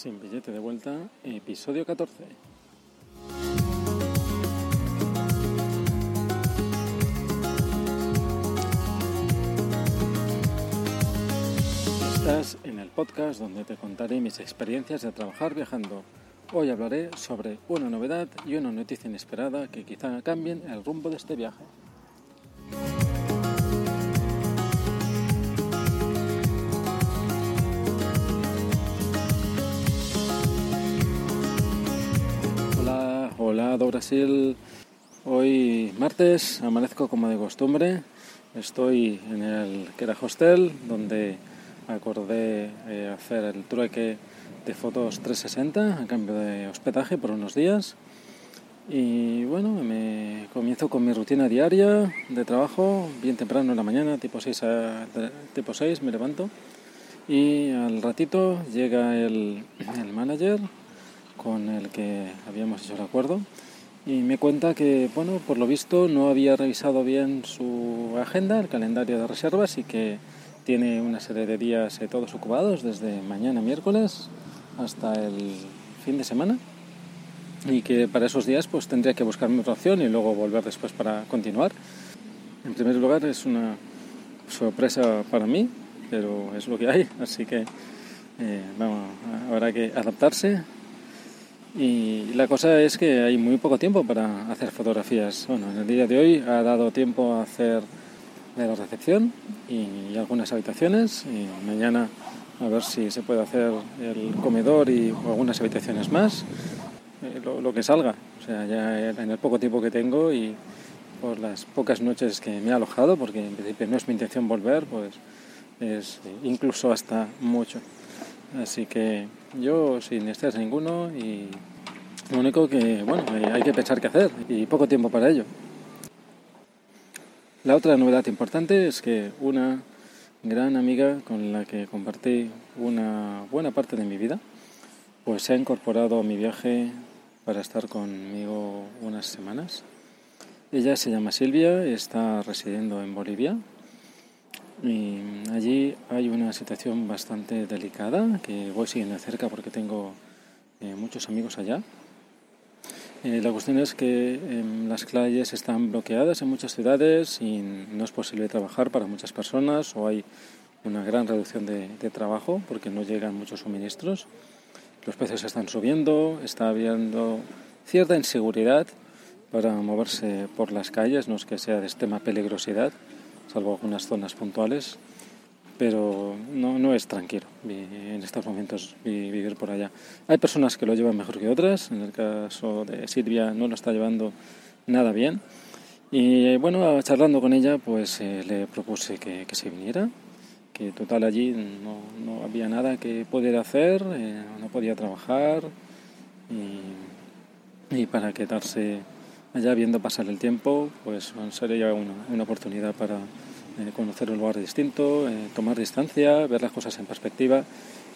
Sin billete de vuelta, episodio 14. Estás en el podcast donde te contaré mis experiencias de trabajar viajando. Hoy hablaré sobre una novedad y una noticia inesperada que quizá cambien el rumbo de este viaje. Hola, do Brasil. Hoy martes amanezco como de costumbre. Estoy en el Kera Hostel donde acordé eh, hacer el trueque de fotos 360 a cambio de hospedaje por unos días. Y bueno, me comienzo con mi rutina diaria de trabajo, bien temprano en la mañana, tipo 6, a- tipo 6 me levanto. Y al ratito llega el, el manager con el que habíamos hecho el acuerdo y me cuenta que, bueno, por lo visto no había revisado bien su agenda, el calendario de reservas y que tiene una serie de días eh, todos ocupados desde mañana miércoles hasta el fin de semana y que para esos días pues tendría que buscarme otra opción y luego volver después para continuar. En primer lugar es una sorpresa para mí, pero es lo que hay, así que eh, habrá que adaptarse. Y la cosa es que hay muy poco tiempo para hacer fotografías. Bueno, en el día de hoy ha dado tiempo a hacer de la recepción y algunas habitaciones y mañana a ver si se puede hacer el comedor y algunas habitaciones más, eh, lo, lo que salga. O sea, ya en el poco tiempo que tengo y por las pocas noches que me he alojado, porque en principio no es mi intención volver, pues es incluso hasta mucho. Así que yo sin estrés ninguno y lo único que, bueno, eh, hay que pensar qué hacer y poco tiempo para ello. La otra novedad importante es que una gran amiga con la que compartí una buena parte de mi vida, pues se ha incorporado a mi viaje para estar conmigo unas semanas. Ella se llama Silvia, está residiendo en Bolivia allí hay una situación bastante delicada que voy siguiendo de cerca porque tengo eh, muchos amigos allá. Eh, la cuestión es que eh, las calles están bloqueadas en muchas ciudades y no es posible trabajar para muchas personas o hay una gran reducción de, de trabajo porque no llegan muchos suministros. Los precios están subiendo, está habiendo cierta inseguridad para moverse por las calles, no es que sea de extrema peligrosidad, salvo algunas zonas puntuales, pero no, no es tranquilo en estos momentos vi- vivir por allá. Hay personas que lo llevan mejor que otras, en el caso de Silvia no lo está llevando nada bien. Y bueno, charlando con ella, pues eh, le propuse que, que se viniera, que total allí no, no había nada que pudiera hacer, eh, no podía trabajar y, y para quedarse allá viendo pasar el tiempo, pues sería una, una oportunidad para eh, conocer un lugar distinto, eh, tomar distancia, ver las cosas en perspectiva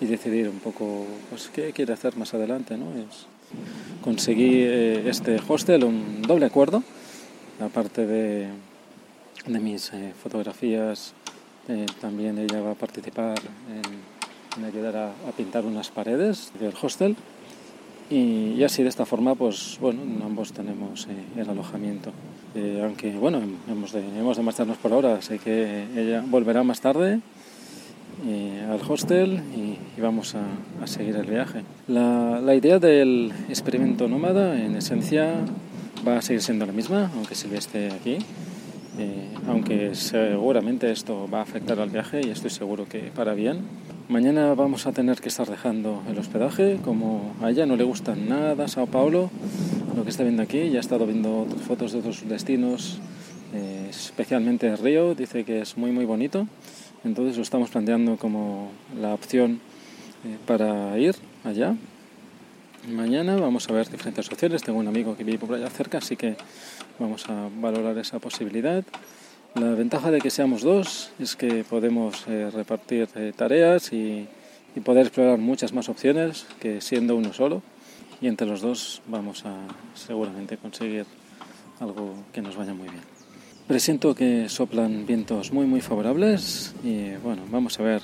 y decidir un poco pues, qué quiere hacer más adelante. ¿no? Es, conseguí eh, este hostel, un doble acuerdo, aparte de, de mis fotografías, también ella va a participar en, en ayudar a pintar unas paredes del hostel. Y, y así de esta forma, pues bueno, ambos tenemos eh, el alojamiento. Eh, aunque bueno, hemos de, hemos de marcharnos por ahora, sé que ella volverá más tarde eh, al hostel y, y vamos a, a seguir el viaje. La, la idea del experimento nómada, en esencia, va a seguir siendo la misma, aunque Silvia esté aquí. Eh, aunque seguramente esto va a afectar al viaje y estoy seguro que para bien. Mañana vamos a tener que estar dejando el hospedaje, como a ella no le gusta nada Sao Paulo, lo que está viendo aquí, ya ha estado viendo fotos de otros destinos, eh, especialmente Río, dice que es muy muy bonito, entonces lo estamos planteando como la opción eh, para ir allá. Mañana vamos a ver diferentes opciones, tengo un amigo que vive por allá cerca, así que vamos a valorar esa posibilidad. La ventaja de que seamos dos es que podemos eh, repartir eh, tareas y, y poder explorar muchas más opciones que siendo uno solo. Y entre los dos vamos a seguramente conseguir algo que nos vaya muy bien. Presiento que soplan vientos muy muy favorables y bueno, vamos a ver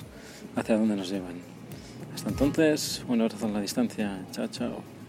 hacia dónde nos llevan. Hasta entonces, un abrazo en la distancia. Chao, chao.